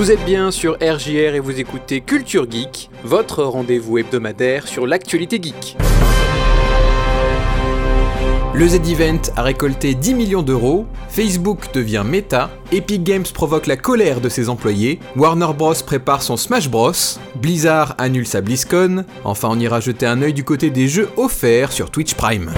Vous êtes bien sur RJR et vous écoutez Culture Geek, votre rendez-vous hebdomadaire sur l'actualité geek. Le Z-Event a récolté 10 millions d'euros, Facebook devient Meta, Epic Games provoque la colère de ses employés, Warner Bros prépare son Smash Bros, Blizzard annule sa BlizzCon, enfin on ira jeter un œil du côté des jeux offerts sur Twitch Prime.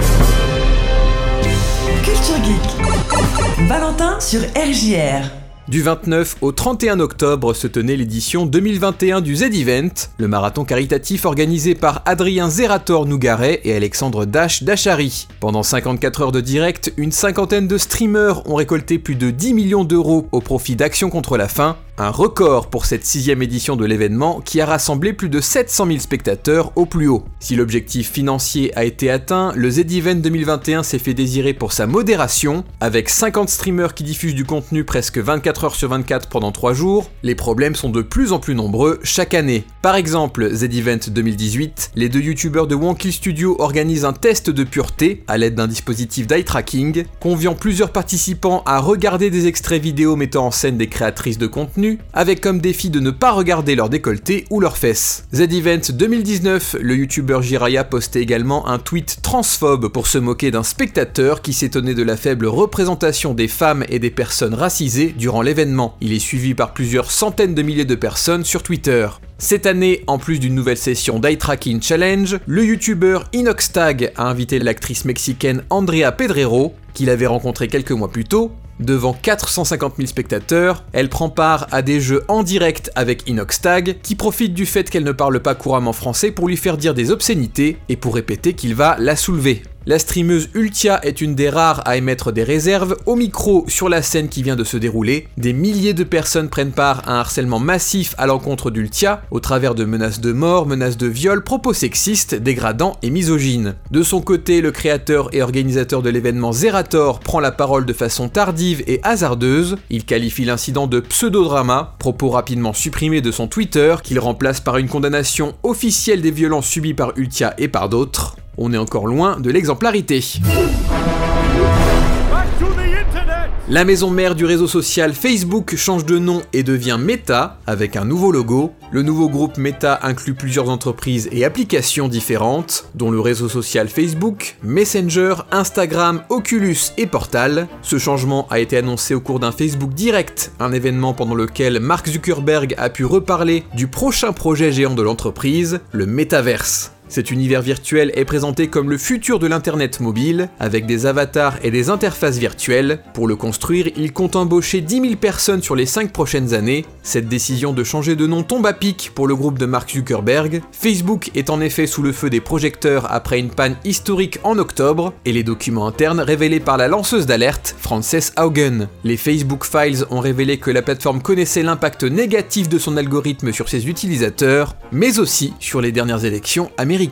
Culture Geek. Valentin sur RJR. Du 29 au 31 octobre se tenait l'édition 2021 du Z-Event, le marathon caritatif organisé par Adrien Zerator Nougaret et Alexandre Dash Dachary. Pendant 54 heures de direct, une cinquantaine de streamers ont récolté plus de 10 millions d'euros au profit d'Action contre la faim, un record pour cette sixième édition de l'événement qui a rassemblé plus de 700 000 spectateurs au plus haut. Si l'objectif financier a été atteint, le Z-Event 2021 s'est fait désirer pour sa modération, avec 50 streamers qui diffusent du contenu presque 24 heures sur 24 pendant 3 jours, les problèmes sont de plus en plus nombreux chaque année. Par exemple, Z-Event 2018, les deux youtubeurs de Wonky Studio organisent un test de pureté à l'aide d'un dispositif d'eye tracking, conviant plusieurs participants à regarder des extraits vidéo mettant en scène des créatrices de contenu avec comme défi de ne pas regarder leur décolleté ou leurs fesses. Z-Event 2019, le youtubeur Jiraya postait également un tweet transphobe pour se moquer d'un spectateur qui s'étonnait de la faible représentation des femmes et des personnes racisées durant l'événement. Il est suivi par plusieurs centaines de milliers de personnes sur Twitter. Cette année, en plus d'une nouvelle session d'Eye Tracking Challenge, le youtubeur Inoxtag a invité l'actrice mexicaine Andrea Pedrero, qu'il avait rencontrée quelques mois plus tôt, Devant 450 000 spectateurs, elle prend part à des jeux en direct avec Inoxtag, qui profite du fait qu'elle ne parle pas couramment français pour lui faire dire des obscénités et pour répéter qu'il va la soulever. La streameuse Ultia est une des rares à émettre des réserves au micro sur la scène qui vient de se dérouler. Des milliers de personnes prennent part à un harcèlement massif à l'encontre d'Ultia au travers de menaces de mort, menaces de viol, propos sexistes, dégradants et misogynes. De son côté, le créateur et organisateur de l'événement Zerator prend la parole de façon tardive et hasardeuse. Il qualifie l'incident de pseudodrama, propos rapidement supprimés de son Twitter qu'il remplace par une condamnation officielle des violences subies par Ultia et par d'autres. On est encore loin de l'exemplarité. La maison mère du réseau social Facebook change de nom et devient Meta avec un nouveau logo. Le nouveau groupe Meta inclut plusieurs entreprises et applications différentes, dont le réseau social Facebook, Messenger, Instagram, Oculus et Portal. Ce changement a été annoncé au cours d'un Facebook Direct, un événement pendant lequel Mark Zuckerberg a pu reparler du prochain projet géant de l'entreprise, le Metaverse. Cet univers virtuel est présenté comme le futur de l'Internet mobile, avec des avatars et des interfaces virtuelles. Pour le construire, il compte embaucher 10 000 personnes sur les 5 prochaines années. Cette décision de changer de nom tombe à pic pour le groupe de Mark Zuckerberg. Facebook est en effet sous le feu des projecteurs après une panne historique en octobre, et les documents internes révélés par la lanceuse d'alerte, Frances Haugen. Les Facebook Files ont révélé que la plateforme connaissait l'impact négatif de son algorithme sur ses utilisateurs, mais aussi sur les dernières élections américaines.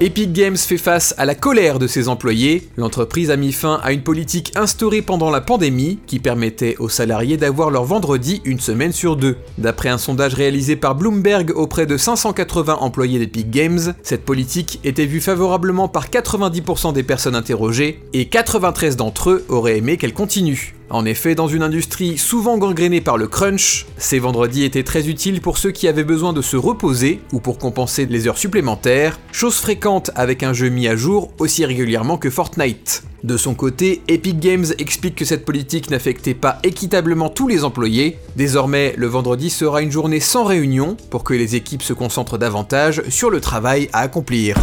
Epic Games fait face à la colère de ses employés. L'entreprise a mis fin à une politique instaurée pendant la pandémie qui permettait aux salariés d'avoir leur vendredi une semaine sur deux. D'après un sondage réalisé par Bloomberg auprès de 580 employés d'Epic Games, cette politique était vue favorablement par 90% des personnes interrogées et 93 d'entre eux auraient aimé qu'elle continue. En effet, dans une industrie souvent gangrénée par le crunch, ces vendredis étaient très utiles pour ceux qui avaient besoin de se reposer ou pour compenser les heures supplémentaires, chose fréquente avec un jeu mis à jour aussi régulièrement que Fortnite. De son côté, Epic Games explique que cette politique n'affectait pas équitablement tous les employés. Désormais, le vendredi sera une journée sans réunion pour que les équipes se concentrent davantage sur le travail à accomplir.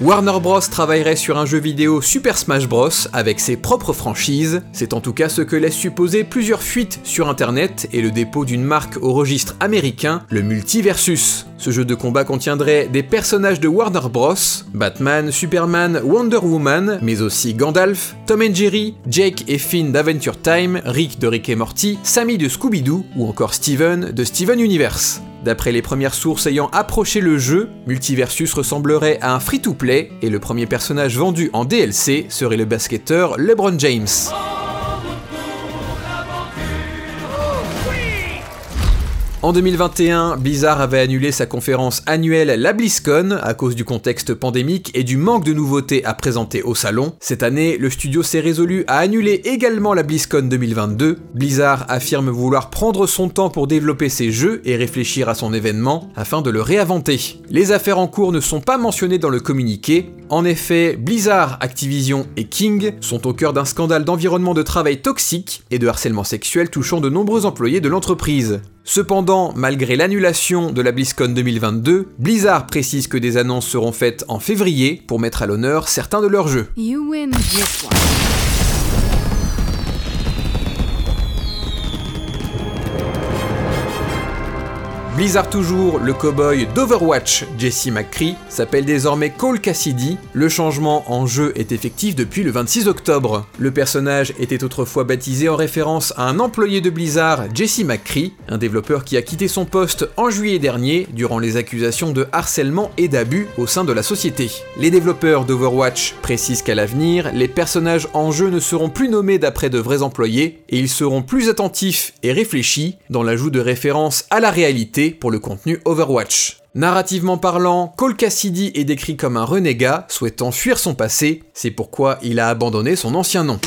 Warner Bros travaillerait sur un jeu vidéo Super Smash Bros avec ses propres franchises, c'est en tout cas ce que laisse supposer plusieurs fuites sur internet et le dépôt d'une marque au registre américain, le Multiversus. Ce jeu de combat contiendrait des personnages de Warner Bros, Batman, Superman, Wonder Woman, mais aussi Gandalf, Tom and Jerry, Jake et Finn d'Adventure Time, Rick de Rick et Morty, Sammy de Scooby-Doo ou encore Steven de Steven Universe. D'après les premières sources ayant approché le jeu, Multiversus ressemblerait à un free-to-play et le premier personnage vendu en DLC serait le basketteur LeBron James. En 2021, Blizzard avait annulé sa conférence annuelle la BlizzCon à cause du contexte pandémique et du manque de nouveautés à présenter au salon. Cette année, le studio s'est résolu à annuler également la BlizzCon 2022. Blizzard affirme vouloir prendre son temps pour développer ses jeux et réfléchir à son événement afin de le réinventer. Les affaires en cours ne sont pas mentionnées dans le communiqué. En effet, Blizzard, Activision et King sont au cœur d'un scandale d'environnement de travail toxique et de harcèlement sexuel touchant de nombreux employés de l'entreprise. Cependant, malgré l'annulation de la BlizzCon 2022, Blizzard précise que des annonces seront faites en février pour mettre à l'honneur certains de leurs jeux. Blizzard toujours, le cowboy d'Overwatch, Jesse McCree, s'appelle désormais Cole Cassidy. Le changement en jeu est effectif depuis le 26 octobre. Le personnage était autrefois baptisé en référence à un employé de Blizzard, Jesse McCree, un développeur qui a quitté son poste en juillet dernier durant les accusations de harcèlement et d'abus au sein de la société. Les développeurs d'Overwatch précisent qu'à l'avenir, les personnages en jeu ne seront plus nommés d'après de vrais employés et ils seront plus attentifs et réfléchis dans l'ajout de références à la réalité pour le contenu Overwatch. Narrativement parlant, Cole Cassidy est décrit comme un renégat souhaitant fuir son passé, c'est pourquoi il a abandonné son ancien nom.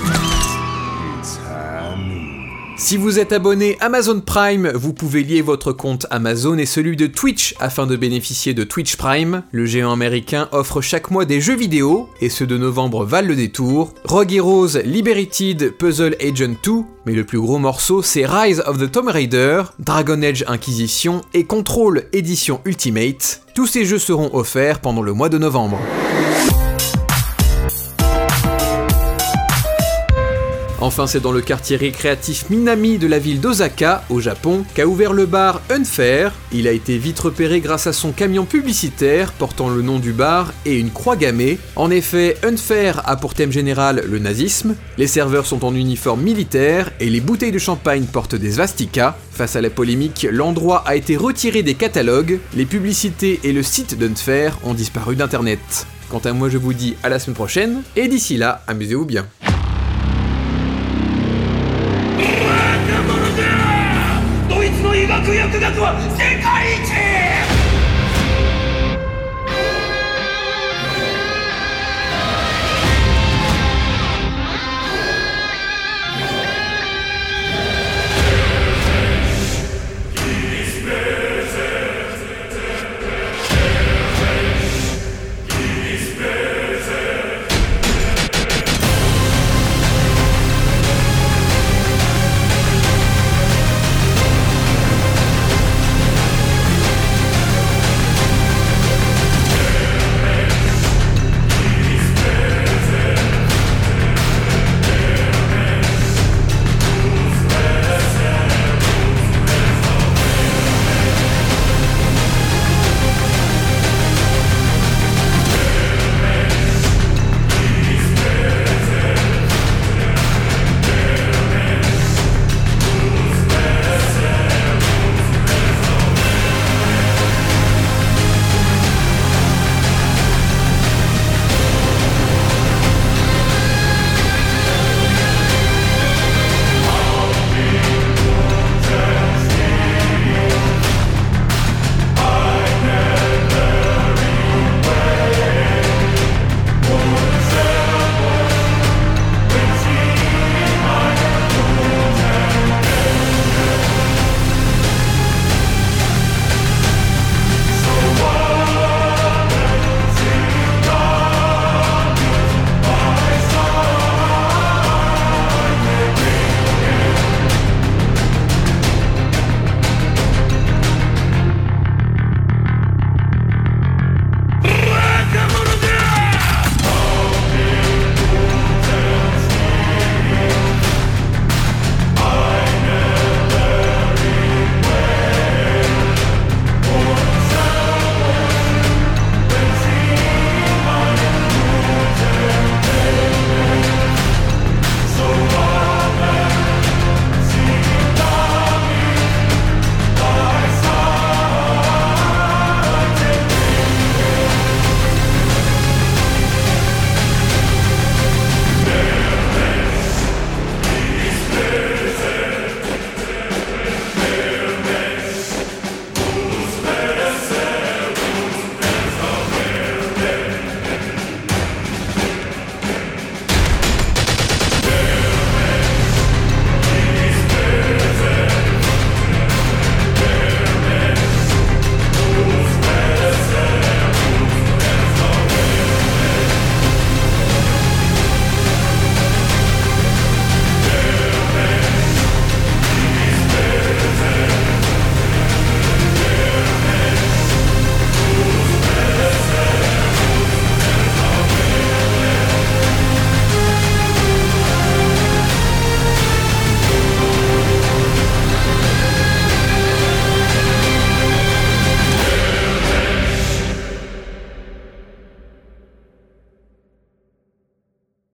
Si vous êtes abonné Amazon Prime, vous pouvez lier votre compte Amazon et celui de Twitch afin de bénéficier de Twitch Prime. Le géant américain offre chaque mois des jeux vidéo, et ceux de novembre valent le détour. Rogue Heroes Liberated Puzzle Agent 2, mais le plus gros morceau c'est Rise of the Tomb Raider, Dragon Age Inquisition et Control Edition Ultimate. Tous ces jeux seront offerts pendant le mois de novembre. Enfin, c'est dans le quartier récréatif Minami de la ville d'Osaka, au Japon, qu'a ouvert le bar Unfair. Il a été vite repéré grâce à son camion publicitaire portant le nom du bar et une croix gammée. En effet, Unfair a pour thème général le nazisme, les serveurs sont en uniforme militaire et les bouteilles de champagne portent des svastikas. Face à la polémique, l'endroit a été retiré des catalogues, les publicités et le site d'Unfair ont disparu d'internet. Quant à moi, je vous dis à la semaine prochaine, et d'ici là, amusez-vous bien. 学は世界一！